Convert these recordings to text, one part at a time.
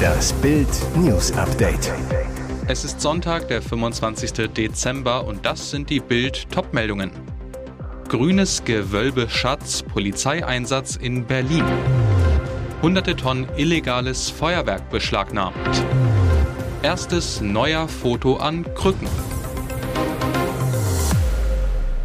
Das Bild News Update. Es ist Sonntag, der 25. Dezember und das sind die Bild Topmeldungen. Grünes Gewölbeschatz, Polizeieinsatz in Berlin. Hunderte Tonnen illegales Feuerwerk beschlagnahmt. Erstes neuer Foto an Krücken.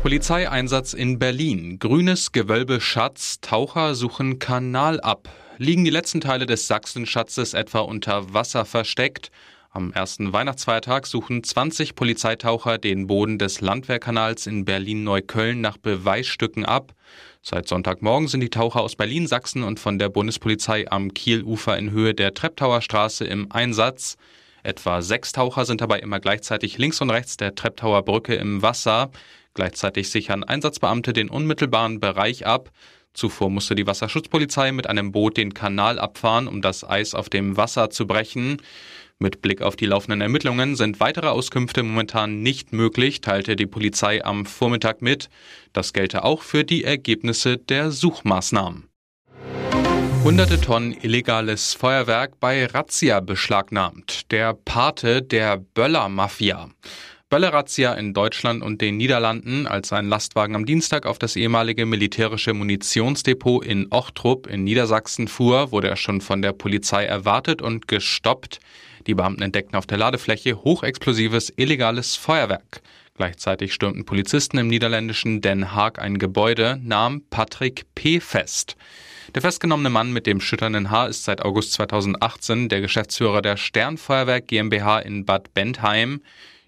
Polizeieinsatz in Berlin. Grünes Gewölbeschatz. Taucher suchen Kanal ab. Liegen die letzten Teile des Sachsenschatzes etwa unter Wasser versteckt? Am ersten Weihnachtsfeiertag suchen 20 Polizeitaucher den Boden des Landwehrkanals in Berlin-Neukölln nach Beweisstücken ab. Seit Sonntagmorgen sind die Taucher aus Berlin, Sachsen und von der Bundespolizei am Kielufer in Höhe der Treptower Straße im Einsatz. Etwa sechs Taucher sind dabei immer gleichzeitig links und rechts der Treptower Brücke im Wasser. Gleichzeitig sichern Einsatzbeamte den unmittelbaren Bereich ab. Zuvor musste die Wasserschutzpolizei mit einem Boot den Kanal abfahren, um das Eis auf dem Wasser zu brechen. Mit Blick auf die laufenden Ermittlungen sind weitere Auskünfte momentan nicht möglich, teilte die Polizei am Vormittag mit. Das gelte auch für die Ergebnisse der Suchmaßnahmen. Hunderte Tonnen illegales Feuerwerk bei Razzia beschlagnahmt. Der Pate der Böller-Mafia. Böllerazzia in Deutschland und den Niederlanden, als ein Lastwagen am Dienstag auf das ehemalige militärische Munitionsdepot in Ochtrup in Niedersachsen fuhr, wurde er schon von der Polizei erwartet und gestoppt. Die Beamten entdeckten auf der Ladefläche hochexplosives illegales Feuerwerk. Gleichzeitig stürmten Polizisten im niederländischen Den Haag ein Gebäude, nahm Patrick P. fest. Der festgenommene Mann mit dem schütternden Haar ist seit August 2018 der Geschäftsführer der Sternfeuerwerk GmbH in Bad Bentheim.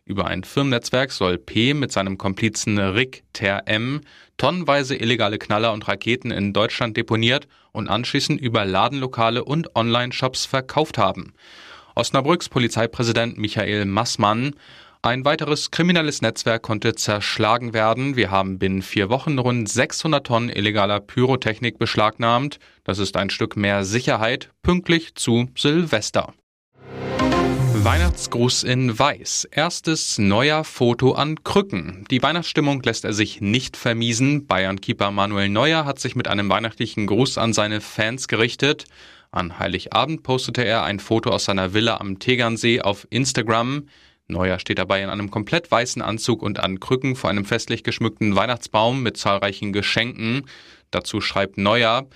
Über ein Firmennetzwerk soll P mit seinem Komplizen Rick Ter M tonnenweise illegale Knaller und Raketen in Deutschland deponiert und anschließend über Ladenlokale und Online-Shops verkauft haben. Osnabrücks Polizeipräsident Michael Massmann ein weiteres kriminelles Netzwerk konnte zerschlagen werden. Wir haben binnen vier Wochen rund 600 Tonnen illegaler Pyrotechnik beschlagnahmt. Das ist ein Stück mehr Sicherheit, pünktlich zu Silvester. Weihnachtsgruß in Weiß. Erstes neuer Foto an Krücken. Die Weihnachtsstimmung lässt er sich nicht vermiesen. Bayern-Keeper Manuel Neuer hat sich mit einem weihnachtlichen Gruß an seine Fans gerichtet. An Heiligabend postete er ein Foto aus seiner Villa am Tegernsee auf Instagram. Neuer steht dabei in einem komplett weißen Anzug und an Krücken vor einem festlich geschmückten Weihnachtsbaum mit zahlreichen Geschenken. Dazu schreibt Neuer,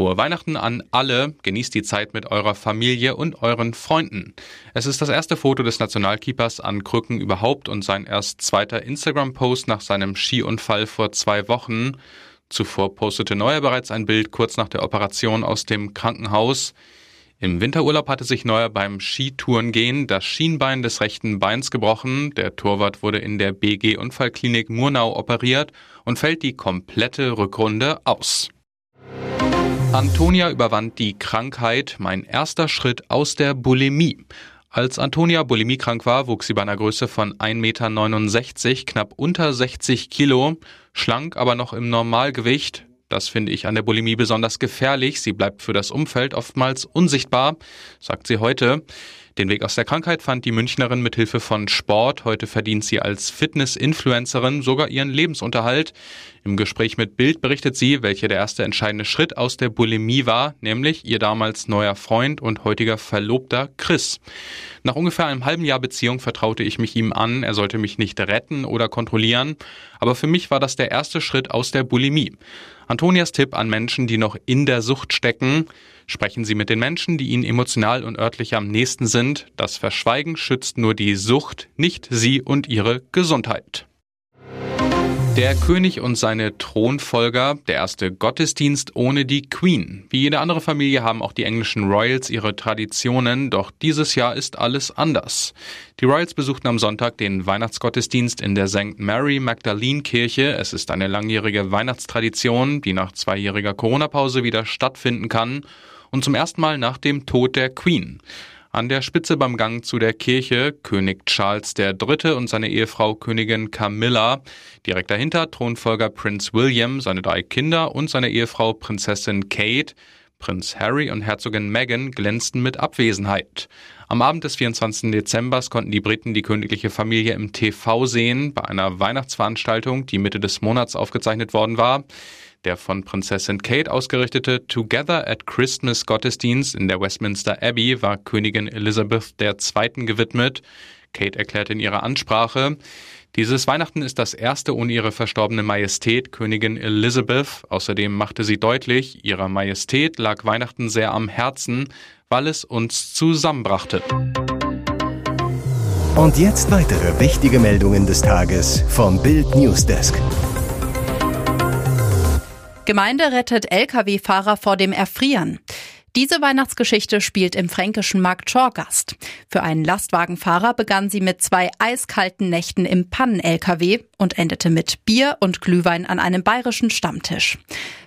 Frohe Weihnachten an alle, genießt die Zeit mit eurer Familie und euren Freunden. Es ist das erste Foto des Nationalkeepers an Krücken überhaupt und sein erst zweiter Instagram-Post nach seinem Skiunfall vor zwei Wochen. Zuvor postete Neuer bereits ein Bild kurz nach der Operation aus dem Krankenhaus. Im Winterurlaub hatte sich Neuer beim Skitourengehen das Schienbein des rechten Beins gebrochen. Der Torwart wurde in der BG Unfallklinik Murnau operiert und fällt die komplette Rückrunde aus. Antonia überwand die Krankheit, mein erster Schritt aus der Bulimie. Als Antonia bulimiekrank war, wuchs sie bei einer Größe von 1,69 Meter, knapp unter 60 Kilo, schlank aber noch im Normalgewicht. Das finde ich an der Bulimie besonders gefährlich. Sie bleibt für das Umfeld oftmals unsichtbar, sagt sie heute. Den Weg aus der Krankheit fand die Münchnerin mit Hilfe von Sport. Heute verdient sie als Fitness-Influencerin sogar ihren Lebensunterhalt. Im Gespräch mit Bild berichtet sie, welcher der erste entscheidende Schritt aus der Bulimie war, nämlich ihr damals neuer Freund und heutiger Verlobter Chris. Nach ungefähr einem halben Jahr Beziehung vertraute ich mich ihm an, er sollte mich nicht retten oder kontrollieren, aber für mich war das der erste Schritt aus der Bulimie. Antonias Tipp an Menschen, die noch in der Sucht stecken, Sprechen Sie mit den Menschen, die Ihnen emotional und örtlich am nächsten sind. Das Verschweigen schützt nur die Sucht, nicht Sie und Ihre Gesundheit. Der König und seine Thronfolger, der erste Gottesdienst ohne die Queen. Wie jede andere Familie haben auch die englischen Royals ihre Traditionen, doch dieses Jahr ist alles anders. Die Royals besuchten am Sonntag den Weihnachtsgottesdienst in der St. Mary Magdalene Kirche. Es ist eine langjährige Weihnachtstradition, die nach zweijähriger Corona-Pause wieder stattfinden kann und zum ersten Mal nach dem Tod der Queen. An der Spitze beim Gang zu der Kirche König Charles III. und seine Ehefrau Königin Camilla. Direkt dahinter Thronfolger Prinz William, seine drei Kinder und seine Ehefrau Prinzessin Kate. Prinz Harry und Herzogin Meghan glänzten mit Abwesenheit. Am Abend des 24. Dezember konnten die Briten die königliche Familie im TV sehen, bei einer Weihnachtsveranstaltung, die Mitte des Monats aufgezeichnet worden war. Der von Prinzessin Kate ausgerichtete Together at Christmas Gottesdienst in der Westminster Abbey war Königin Elizabeth II. gewidmet. Kate erklärte in ihrer Ansprache, dieses Weihnachten ist das erste ohne ihre verstorbene Majestät, Königin Elizabeth. Außerdem machte sie deutlich, ihrer Majestät lag Weihnachten sehr am Herzen, weil es uns zusammenbrachte. Und jetzt weitere wichtige Meldungen des Tages vom Bild Newsdesk. Gemeinde rettet Lkw-Fahrer vor dem Erfrieren. Diese Weihnachtsgeschichte spielt im fränkischen Markt Schorgast. Für einen Lastwagenfahrer begann sie mit zwei eiskalten Nächten im Pannen-LKW und endete mit Bier und Glühwein an einem bayerischen Stammtisch.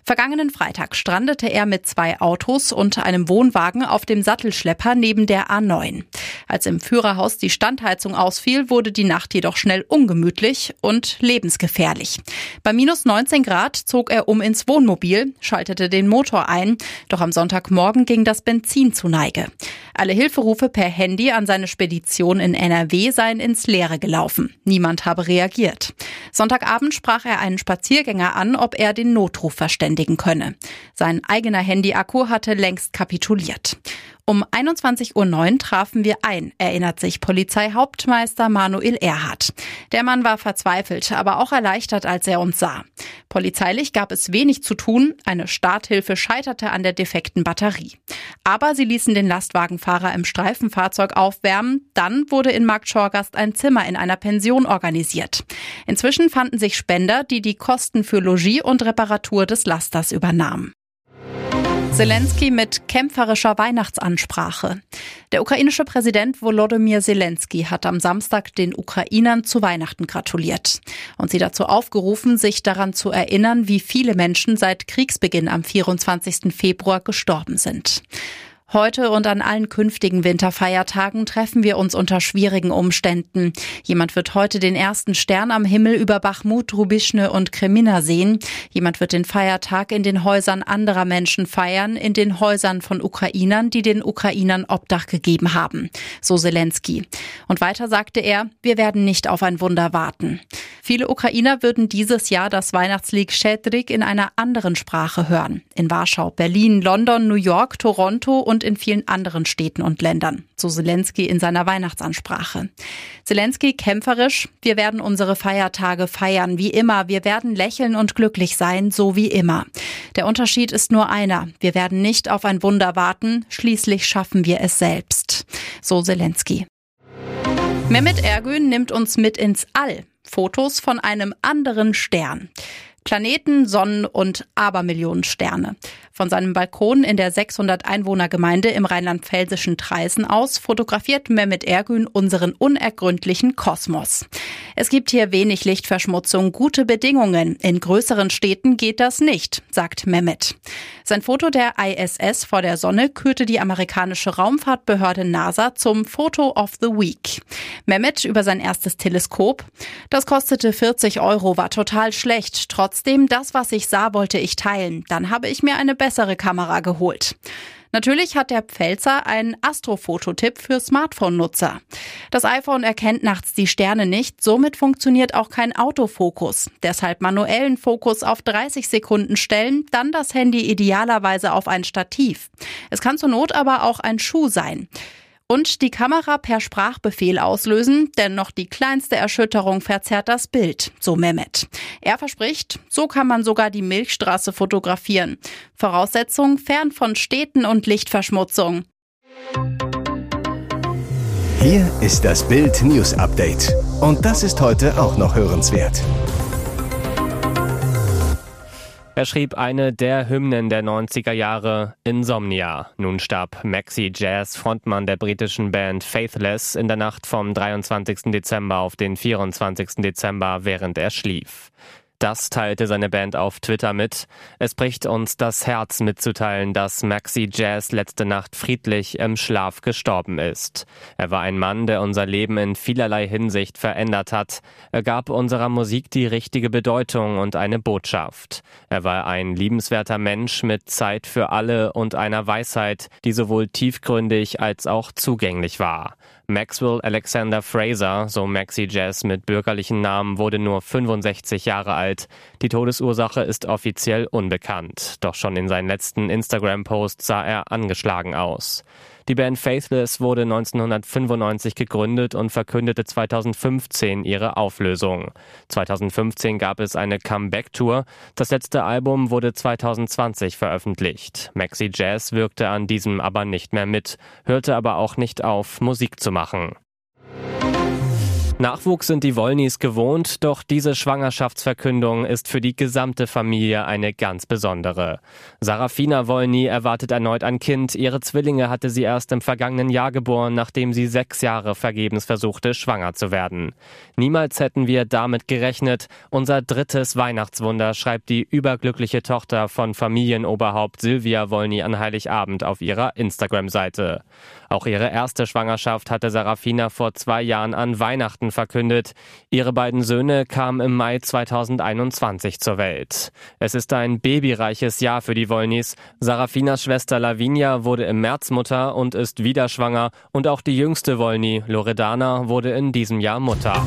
Vergangenen Freitag strandete er mit zwei Autos und einem Wohnwagen auf dem Sattelschlepper neben der A9. Als im Führerhaus die Standheizung ausfiel, wurde die Nacht jedoch schnell ungemütlich und lebensgefährlich. Bei minus 19 Grad zog er um ins Wohnmobil, schaltete den Motor ein, doch am Sonntagmorgen ging das Benzin zu Neige. Alle Hilferufe per Handy an seine Spedition in NRW seien ins Leere gelaufen. Niemand habe reagiert. Sonntagabend sprach er einen Spaziergänger an, ob er den Notruf verständigen könne. Sein eigener Handyakku hatte längst kapituliert. Um 21.09 Uhr trafen wir ein, erinnert sich Polizeihauptmeister Manuel Erhardt. Der Mann war verzweifelt, aber auch erleichtert, als er uns sah. Polizeilich gab es wenig zu tun, eine Starthilfe scheiterte an der defekten Batterie. Aber sie ließen den Lastwagenfahrer im Streifenfahrzeug aufwärmen, dann wurde in Markt Schorgast ein Zimmer in einer Pension organisiert. Inzwischen fanden sich Spender, die die Kosten für Logis und Reparatur des Lasters übernahmen. Zelensky mit kämpferischer Weihnachtsansprache. Der ukrainische Präsident Volodymyr Zelensky hat am Samstag den Ukrainern zu Weihnachten gratuliert und sie dazu aufgerufen, sich daran zu erinnern, wie viele Menschen seit Kriegsbeginn am 24. Februar gestorben sind. Heute und an allen künftigen Winterfeiertagen treffen wir uns unter schwierigen Umständen. Jemand wird heute den ersten Stern am Himmel über Bachmut, Rubischne und Kremina sehen. Jemand wird den Feiertag in den Häusern anderer Menschen feiern, in den Häusern von Ukrainern, die den Ukrainern Obdach gegeben haben. So Zelensky. Und weiter sagte er, wir werden nicht auf ein Wunder warten. Viele Ukrainer würden dieses Jahr das Weihnachtslied Schedrik in einer anderen Sprache hören. In Warschau, Berlin, London, New York, Toronto und in vielen anderen Städten und Ländern, so Zelensky in seiner Weihnachtsansprache. Zelensky kämpferisch, wir werden unsere Feiertage feiern, wie immer, wir werden lächeln und glücklich sein, so wie immer. Der Unterschied ist nur einer, wir werden nicht auf ein Wunder warten, schließlich schaffen wir es selbst. So Zelensky. Mehmet Ergün nimmt uns mit ins All. Fotos von einem anderen Stern. Planeten, Sonnen und Abermillionen Sterne. Von seinem Balkon in der 600 Einwohnergemeinde im rheinland-pfälzischen Treisen aus fotografiert Mehmet Ergün unseren unergründlichen Kosmos. Es gibt hier wenig Lichtverschmutzung, gute Bedingungen. In größeren Städten geht das nicht, sagt Mehmet. Sein Foto der ISS vor der Sonne kürte die amerikanische Raumfahrtbehörde NASA zum Photo of the Week. Mehmet über sein erstes Teleskop. Das kostete 40 Euro, war total schlecht. Trotzdem, das, was ich sah, wollte ich teilen. Dann habe ich mir eine bessere Kamera geholt. Natürlich hat der Pfälzer einen Astrofototipp für Smartphone-Nutzer. Das iPhone erkennt nachts die Sterne nicht, somit funktioniert auch kein Autofokus. Deshalb manuellen Fokus auf 30 Sekunden stellen, dann das Handy idealerweise auf ein Stativ. Es kann zur Not aber auch ein Schuh sein und die Kamera per Sprachbefehl auslösen, denn noch die kleinste Erschütterung verzerrt das Bild, so Mehmet. Er verspricht, so kann man sogar die Milchstraße fotografieren. Voraussetzung fern von Städten und Lichtverschmutzung. Hier ist das Bild News Update. Und das ist heute auch noch hörenswert. Er schrieb eine der Hymnen der 90er Jahre, Insomnia. Nun starb Maxi Jazz, Frontmann der britischen Band Faithless, in der Nacht vom 23. Dezember auf den 24. Dezember, während er schlief. Das teilte seine Band auf Twitter mit. Es bricht uns das Herz mitzuteilen, dass Maxi Jazz letzte Nacht friedlich im Schlaf gestorben ist. Er war ein Mann, der unser Leben in vielerlei Hinsicht verändert hat. Er gab unserer Musik die richtige Bedeutung und eine Botschaft. Er war ein liebenswerter Mensch mit Zeit für alle und einer Weisheit, die sowohl tiefgründig als auch zugänglich war. Maxwell Alexander Fraser, so Maxi Jazz mit bürgerlichen Namen, wurde nur 65 Jahre alt. Die Todesursache ist offiziell unbekannt. Doch schon in seinen letzten Instagram-Post sah er angeschlagen aus. Die Band Faithless wurde 1995 gegründet und verkündete 2015 ihre Auflösung. 2015 gab es eine Comeback-Tour. Das letzte Album wurde 2020 veröffentlicht. Maxi Jazz wirkte an diesem aber nicht mehr mit, hörte aber auch nicht auf, Musik zu machen. Nachwuchs sind die Wollnys gewohnt, doch diese Schwangerschaftsverkündung ist für die gesamte Familie eine ganz besondere. Sarafina Wollny erwartet erneut ein Kind. Ihre Zwillinge hatte sie erst im vergangenen Jahr geboren, nachdem sie sechs Jahre vergebens versuchte, schwanger zu werden. Niemals hätten wir damit gerechnet. Unser drittes Weihnachtswunder schreibt die überglückliche Tochter von Familienoberhaupt Silvia Wollny an Heiligabend auf ihrer Instagram-Seite. Auch ihre erste Schwangerschaft hatte Sarafina vor zwei Jahren an Weihnachten Weihnachten verkündet. Ihre beiden Söhne kamen im Mai 2021 zur Welt. Es ist ein babyreiches Jahr für die Wollnys. Sarafinas Schwester Lavinia wurde im März Mutter und ist wieder schwanger und auch die jüngste Wollny, Loredana, wurde in diesem Jahr Mutter.